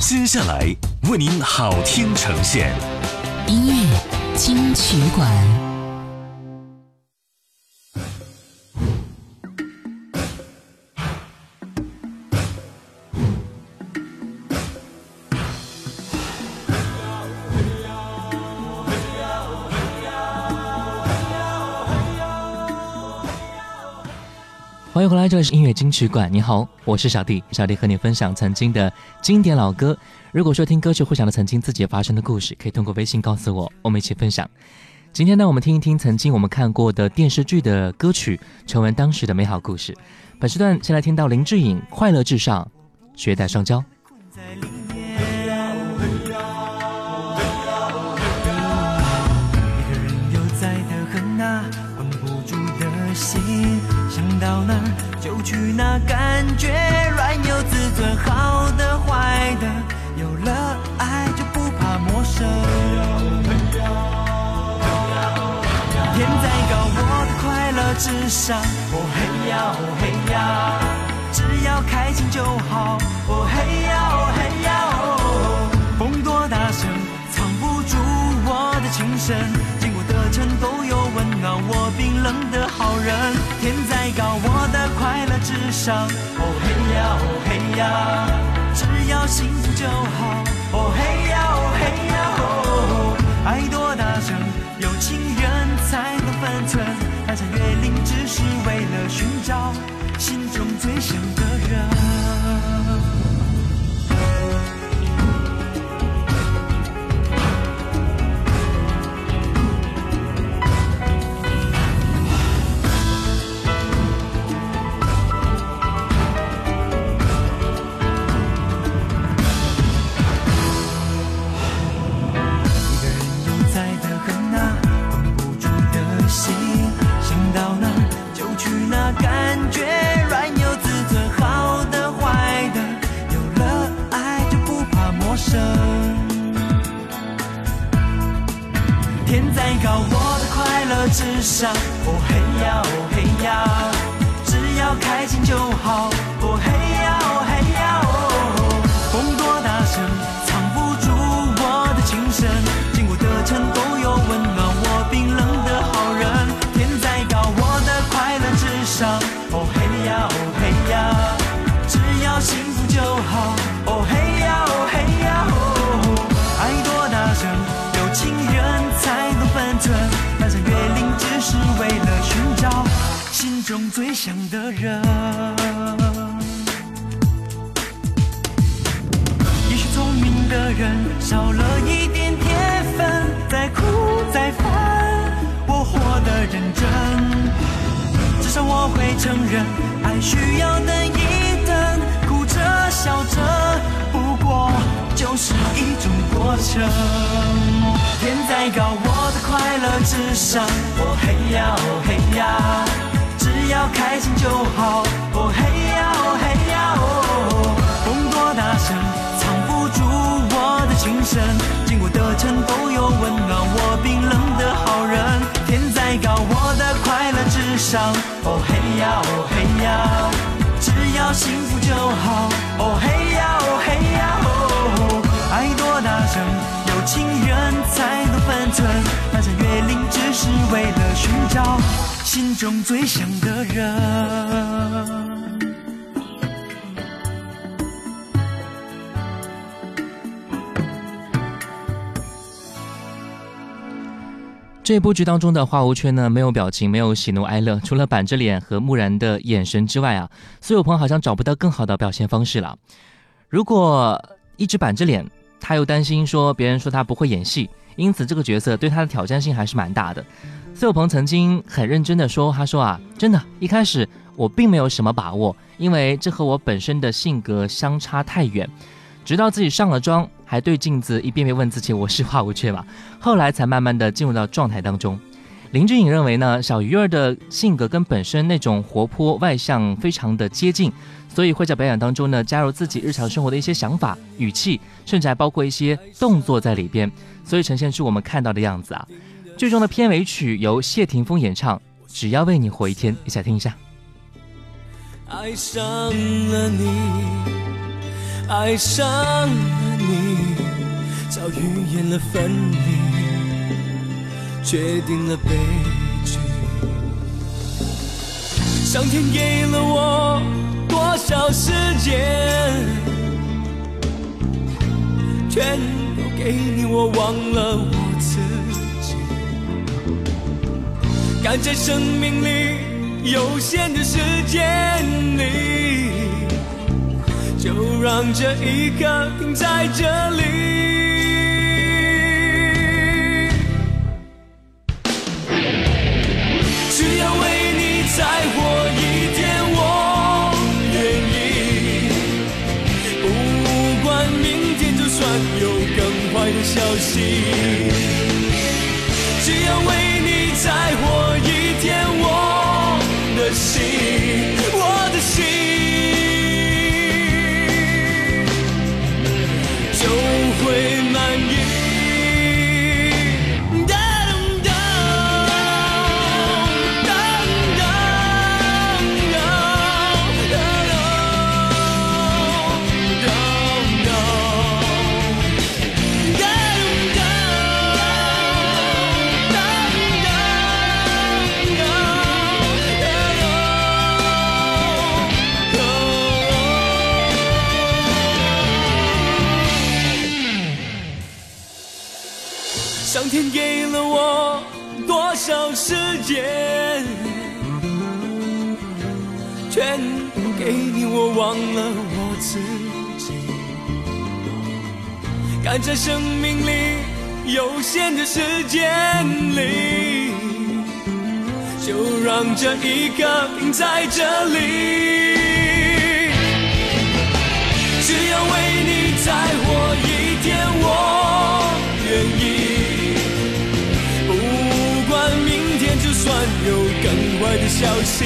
接下来为您好听呈现，音乐金曲馆。欢迎回来，这里是音乐金曲馆。你好，我是小弟，小弟和你分享曾经的经典老歌。如果说听歌曲会想到曾经自己发生的故事，可以通过微信告诉我，我们一起分享。今天呢，我们听一听曾经我们看过的电视剧的歌曲，重温当时的美好故事。本时段先来听到林志颖《快乐至上》，绝代双骄。那感觉，软有自尊，好的坏的，有了爱就不怕陌生。天再高，我的快乐至上。哦嘿呀哦嘿呀，只要开心就好。哦嘿呀哦嘿呀哦，风多大声，藏不住我的情深。经过的城都有温暖我冰冷的好人，天再高，我的快乐上。哦嘿呀哦嘿呀，只要幸福就好。哦嘿呀哦嘿呀哦，爱多大声，有情人才能分寸。翻山越岭只是为了寻找心中最想的那感觉软又自尊，好的坏的，有了爱就不怕陌生。天再高，我的快乐至上。哦嘿呀哦嘿呀，只要开心就好。哦嘿呀哦嘿呀，哦风多大声，藏不住我的情深，经过的城都有温暖。最想的人。也许聪明的人少了一点天分，再苦再烦，我活得认真。至少我会承认，爱需要等一等，哭着笑着，不过就是一种过程。天再高，我的快乐至上。哦嘿呀，哦嘿呀，要开心就好。哦嘿呀，哦嘿呀哦，风多大声，藏不住我的情深。经过的城都有温暖我冰冷的好人。天再高，我的快乐至上。哦嘿呀，哦嘿呀，只要幸福就好。哦嘿呀，哦嘿呀哦，爱多大声。有情人才懂分寸，翻山越岭只是为了寻找心中最想的人。这部剧当中的花无缺呢，没有表情，没有喜怒哀乐，除了板着脸和木然的眼神之外啊，苏有朋好像找不到更好的表现方式了。如果一直板着脸。他又担心说别人说他不会演戏，因此这个角色对他的挑战性还是蛮大的。苏有朋曾经很认真的说：“他说啊，真的，一开始我并没有什么把握，因为这和我本身的性格相差太远。直到自己上了妆，还对镜子一遍遍问自己我是花无缺吗？后来才慢慢的进入到状态当中。”林志颖认为呢，小鱼儿的性格跟本身那种活泼外向非常的接近。所以会在表演当中呢，加入自己日常生活的一些想法、语气，甚至还包括一些动作在里边，所以呈现出我们看到的样子啊。剧中的片尾曲由谢霆锋演唱，《只要为你活一天》，一起来听一下。爱上了你，爱上了你早预言了分离，决定了悲剧。上天给了我多少时间？全都给你，我忘了我自己。感谢生命里有限的时间里，就让这一刻停在这里。消息，只要为你在乎。天给了我多少时间？全部给你，我忘了我自己。赶在生命里有限的时间里，就让这一刻停在这里。只要为你再活一天，我算有更坏的消息，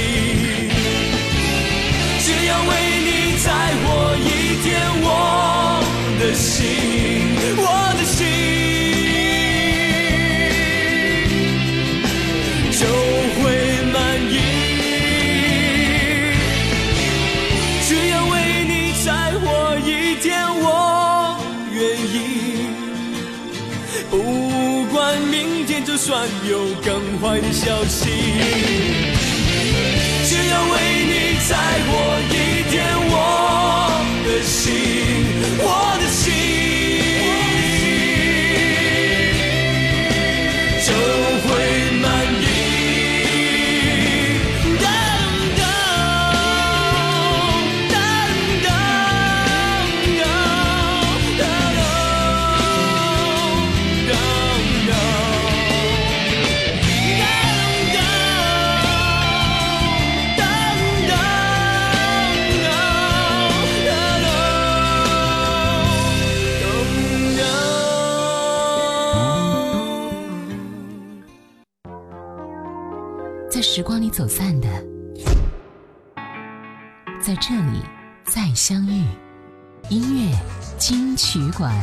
只要为你再活一天，我的心，我的心就会满意。只要为你再活一天，我愿意。不管明，就算有更坏的消息，只要为你再活一天，我的心，我时光里走散的，在这里再相遇。音乐金曲馆。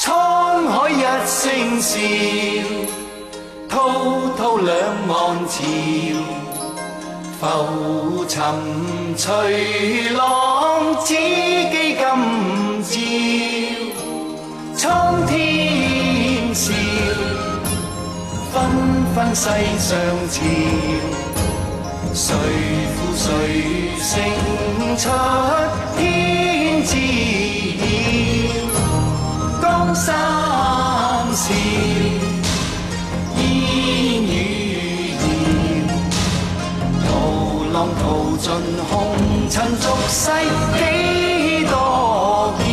沧海一声笑，滔滔两岸潮，浮沉随浪，此际今朝苍天笑纷纷世上潮谁负谁胜出天知晓江山笑烟雨遥涛浪淘尽红紅塵俗世幾多变，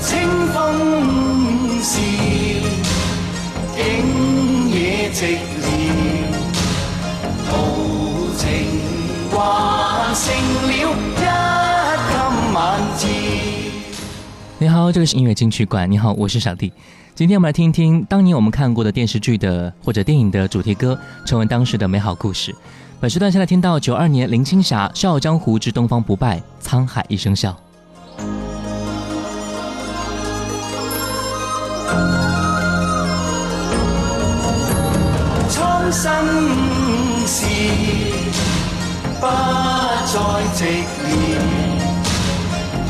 清風笑，景野寂寥，豪情還剩了一襟晚照。你好，这里是音乐金曲馆。你好，我是小弟。今天我们来听一听当年我们看过的电视剧的或者电影的主题歌，成为当时的美好故事。本时段先来听到九二年林青霞《笑傲江湖之东方不败》，沧海一声笑。心事，不再直面，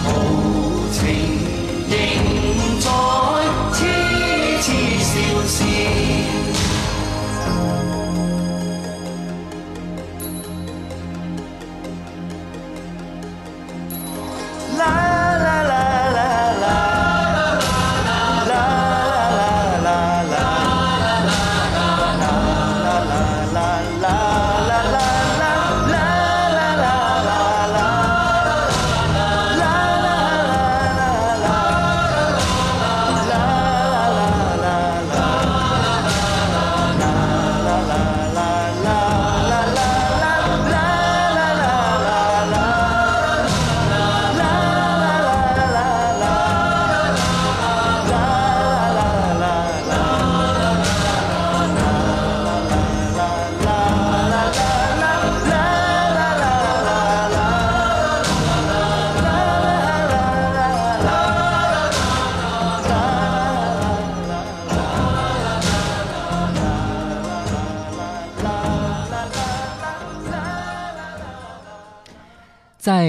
豪情仍在痴痴笑时。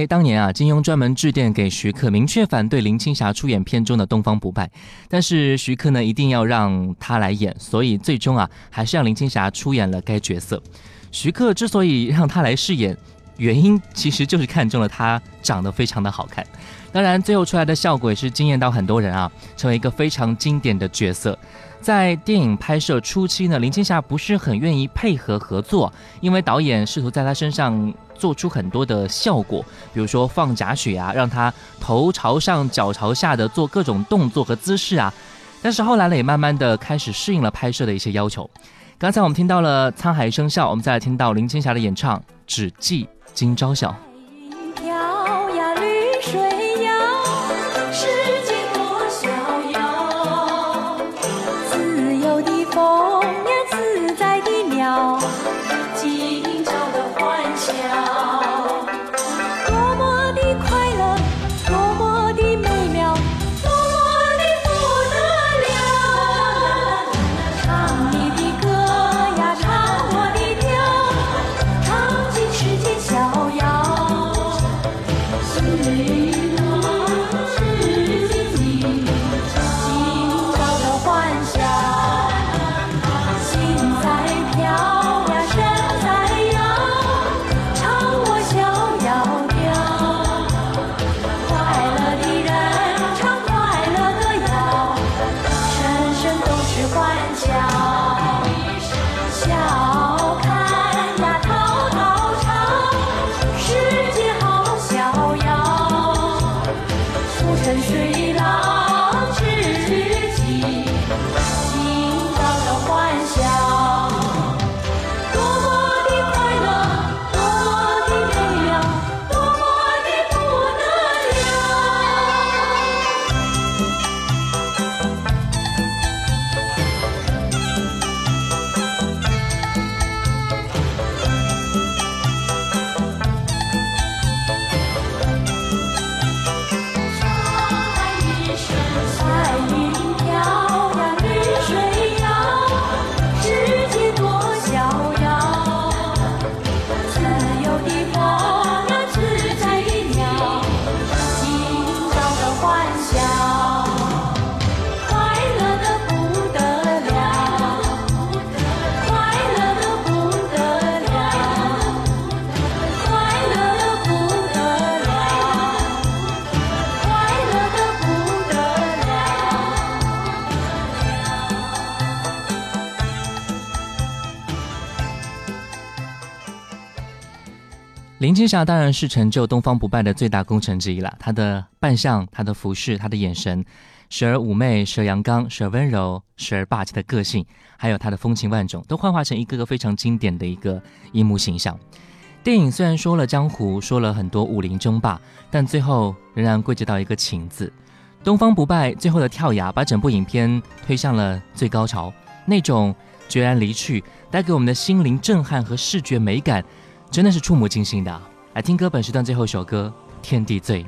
当年啊，金庸专门致电给徐克，明确反对林青霞出演片中的《东方不败》，但是徐克呢，一定要让她来演，所以最终啊，还是让林青霞出演了该角色。徐克之所以让她来饰演，原因其实就是看中了她长得非常的好看。当然，最后出来的效果也是惊艳到很多人啊，成为一个非常经典的角色。在电影拍摄初期呢，林青霞不是很愿意配合合作，因为导演试图在她身上。做出很多的效果，比如说放假血啊，让她头朝上脚朝下的做各种动作和姿势啊。但是后来呢，也慢慢的开始适应了拍摄的一些要求。刚才我们听到了《沧海一声笑》，我们再来听到林青霞的演唱《只记今朝笑》。林青霞当然是成就东方不败的最大功臣之一了。她的扮相、她的服饰、她的眼神，时而妩媚，时而阳刚，时而温柔，时而霸气的个性，还有她的风情万种，都幻化成一个个非常经典的一个荧幕形象。电影虽然说了江湖，说了很多武林争霸，但最后仍然归结到一个情字。东方不败最后的跳崖，把整部影片推向了最高潮。那种决然离去，带给我们的心灵震撼和视觉美感。真的是触目惊心的，来听歌本时段最后一首歌《天地醉》。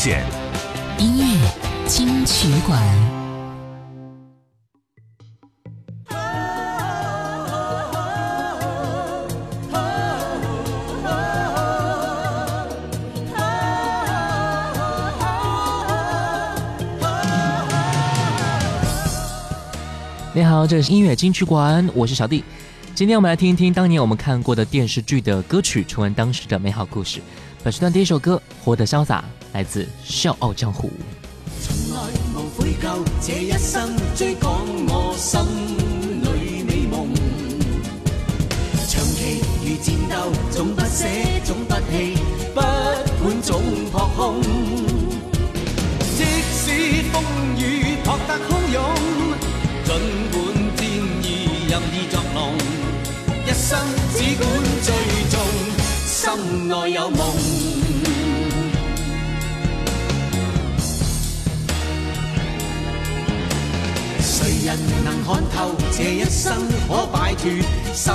现音乐金曲馆。你好，这里是音乐金曲馆，我是小弟。今天我们来听一听当年我们看过的电视剧的歌曲，重温当时的美好故事。本时段第一首歌《活得潇洒》，来自《笑傲江湖》。从来无悔疚，这一生追赶我心里美梦。长期如战斗，总不舍，总不弃，不管总扑空。即使风雨扑得汹涌，尽管战意任意作弄，一生只管追踪，心内有梦。人能看透这一生可摆脱心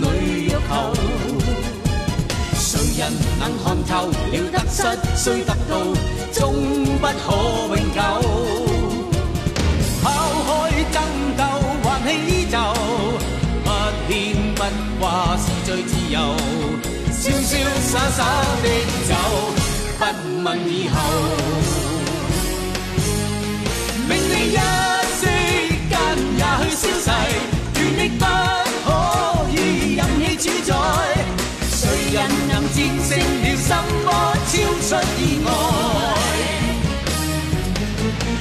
里欲求？谁人能看透了得失虽得到，终不可永久？抛开争斗，还起依旧，不偏不挂是最自由，潇潇洒洒的走，不问以后。命里一战胜了什么超出意外？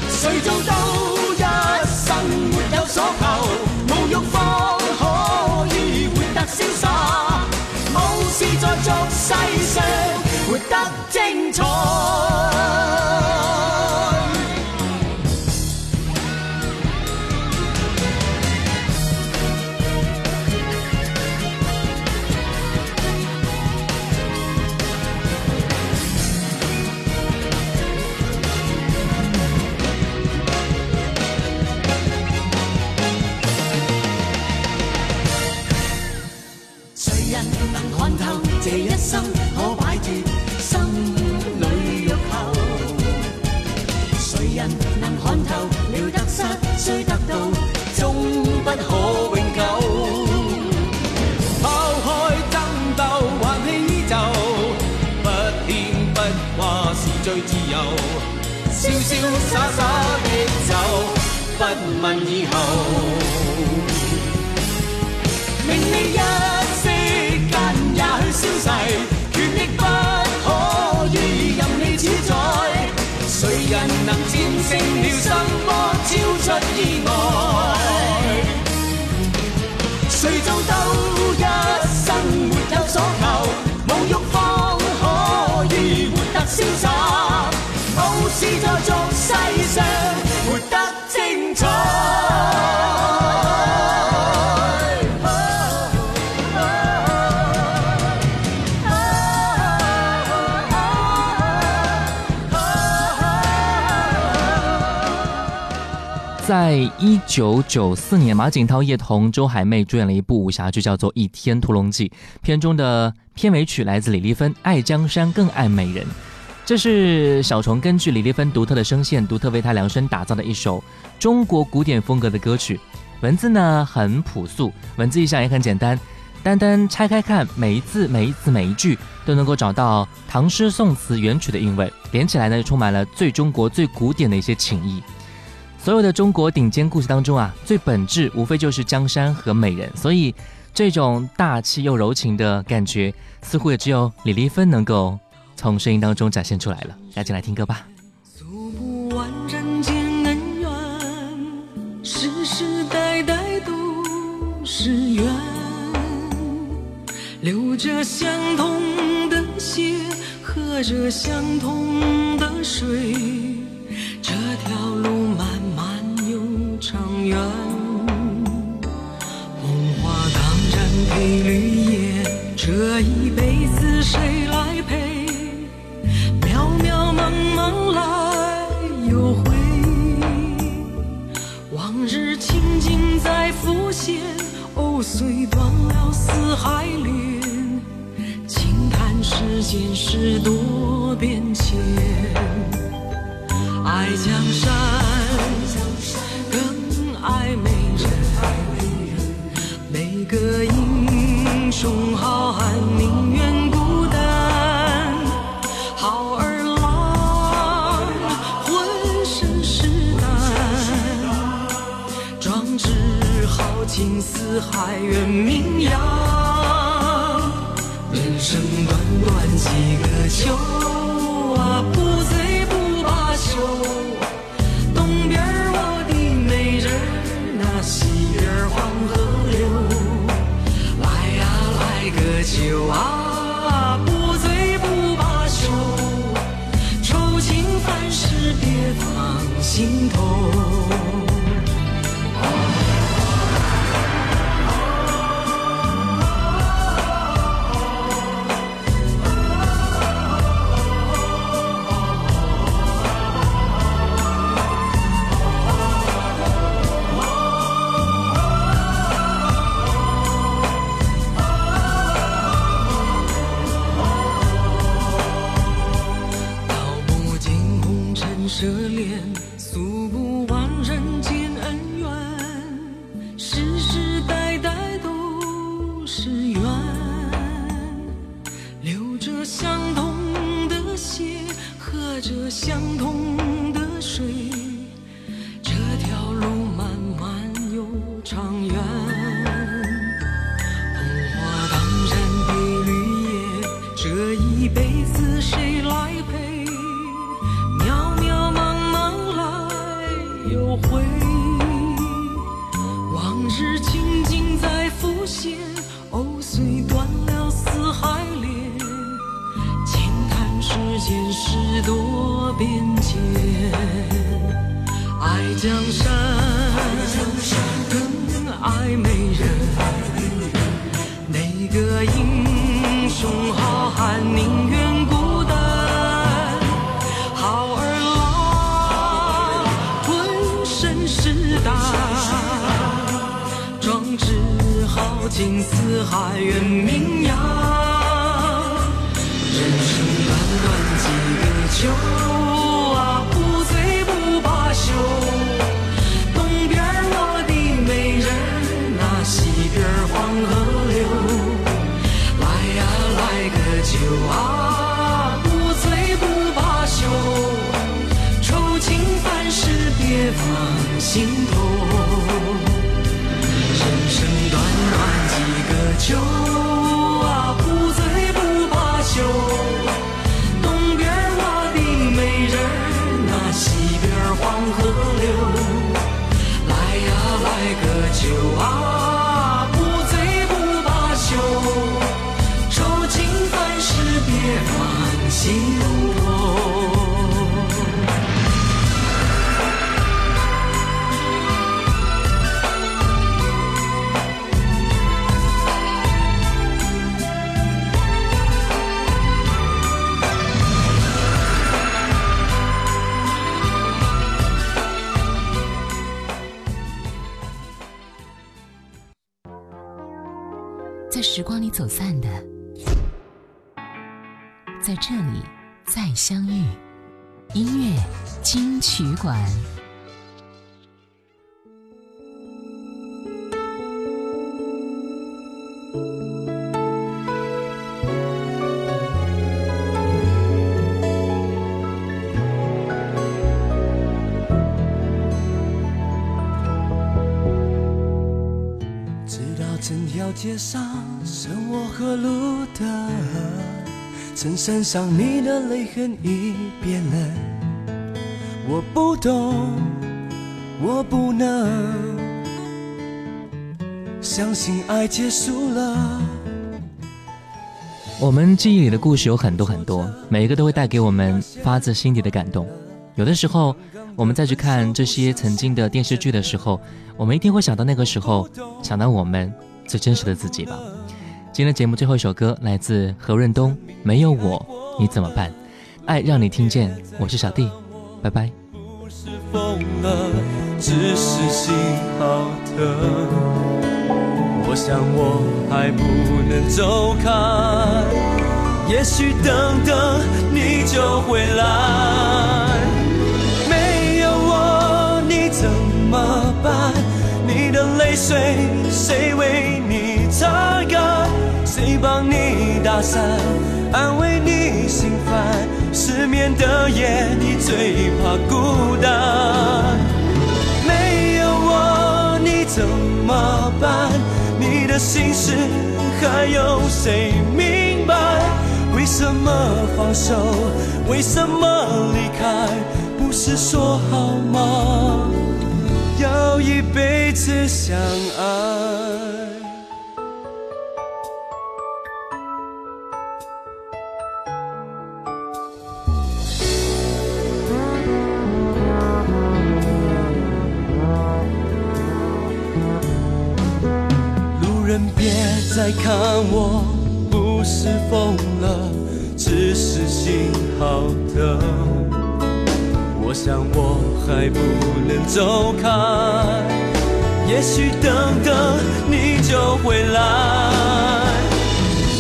谁做到一生没有所求，无欲方可以活得潇洒，无事在俗世上活得精彩。能看透了得失虽得到，终不可永久？抛开争斗，还起衣袖，不偏不挂是最自由，潇潇洒洒的走，不问以后。出意外？谁做到一生没有所求，无欲方可以活得潇洒，无事在俗世上活得精彩。在一九九四年，马景涛、叶童、周海媚主演了一部武侠剧，叫做《倚天屠龙记》。片中的片尾曲来自李丽芬，《爱江山更爱美人》。这是小虫根据李丽芬独特的声线，独特为她量身打造的一首中国古典风格的歌曲。文字呢很朴素，文字意象也很简单，单单拆开看，每一字、每一字、每一句都能够找到唐诗宋词原曲的韵味，连起来呢，充满了最中国、最古典的一些情意。所有的中国顶尖故事当中啊，最本质无非就是江山和美人，所以这种大气又柔情的感觉，似乎也只有李丽芬能够从声音当中展现出来了。赶紧来听歌吧。诉不完人间恩怨，世世代代都是缘，流着相同的血，喝着相同的水，这条路漫漫长远。红花当然配绿叶，这一辈子谁来陪？渺渺茫茫来又回，往日情景在浮现，藕虽断了丝还连，轻叹世间事多心头。藕虽断了丝还连。轻叹世间事多变迁，爱江山豪情四海远名扬。人生短短几个秋心。相遇。音乐金曲馆。知道整条街上剩我和路灯，衬衫上你的泪痕已变了。我不懂，我不能相信爱结束了。我们记忆里的故事有很多很多，每一个都会带给我们发自心底的感动。有的时候，我们再去看这些曾经的电视剧的时候，我们一定会想到那个时候，想到我们最真实的自己吧。今天节目最后一首歌来自何润东，《没有我你怎么办》，爱让你听见，我是小弟，拜拜。不是疯了，只是心好疼。我想我还不能走开，也许等等你就回来。没有我你怎么办？你的泪水谁为安慰你心烦？失眠的夜，你最怕孤单。没有我你怎么办？你的心事还有谁明白？为什么放手？为什么离开？不是说好吗？要一辈子相爱。人别再看我，不是疯了，只是心好疼。我想我还不能走开，也许等等你就回来。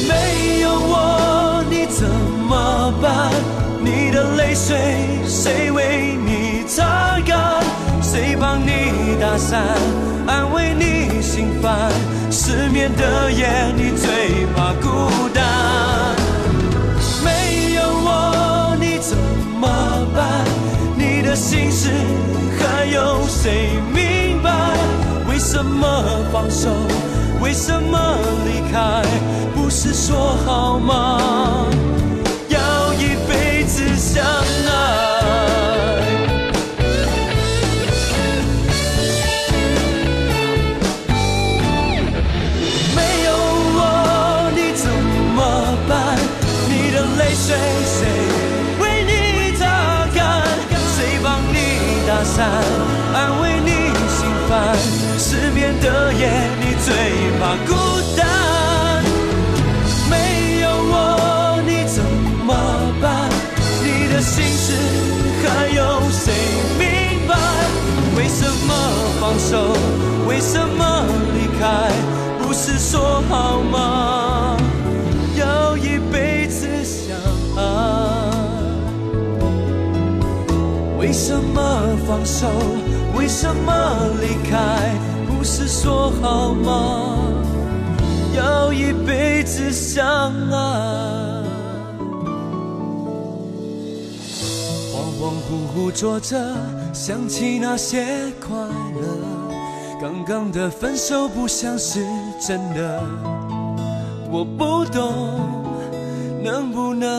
没有我你怎么办？你的泪水谁为你擦干？谁帮你打伞，安慰你心烦？失眠的夜，你最怕孤单。没有我你怎么办？你的心事还有谁明白？为什么放手？为什么离开？不是说好吗？要一辈子相爱。放手？为什么离开？不是说好吗？要一辈子相爱。为什么放手？为什么离开？不是说好吗？要一辈子相爱。恍恍惚惚坐着，想起那些快。刚刚的分手不像是真的，我不懂，能不能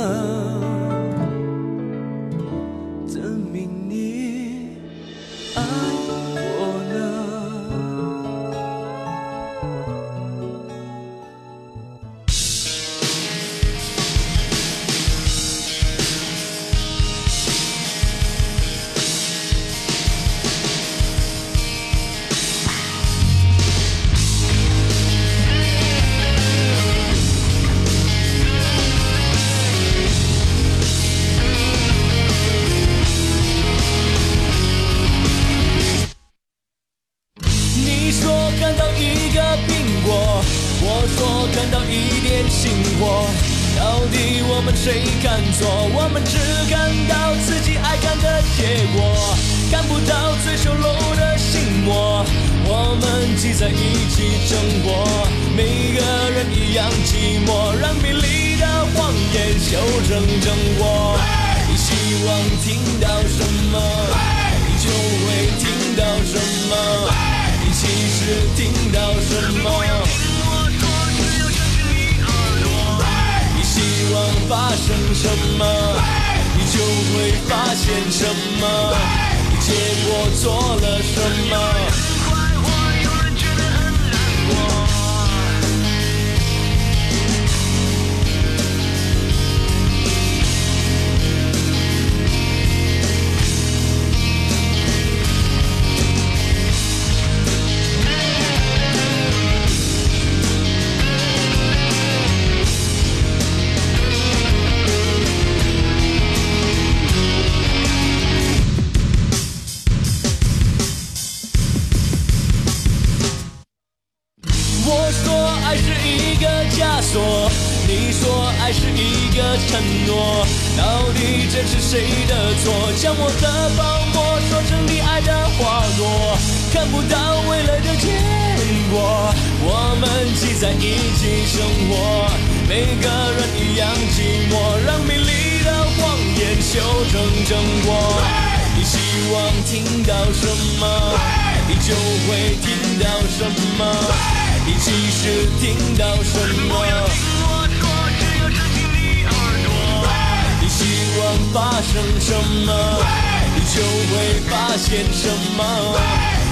发现什么。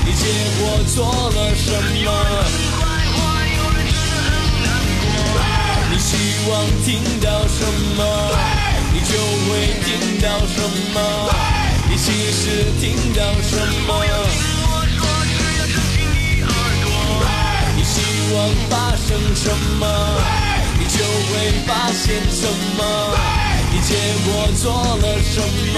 你结果做了什么？你希望听到什么，你就会听到什么。你其实听到什么？你希望发生什么，你就会发现什么。你结果做了什么？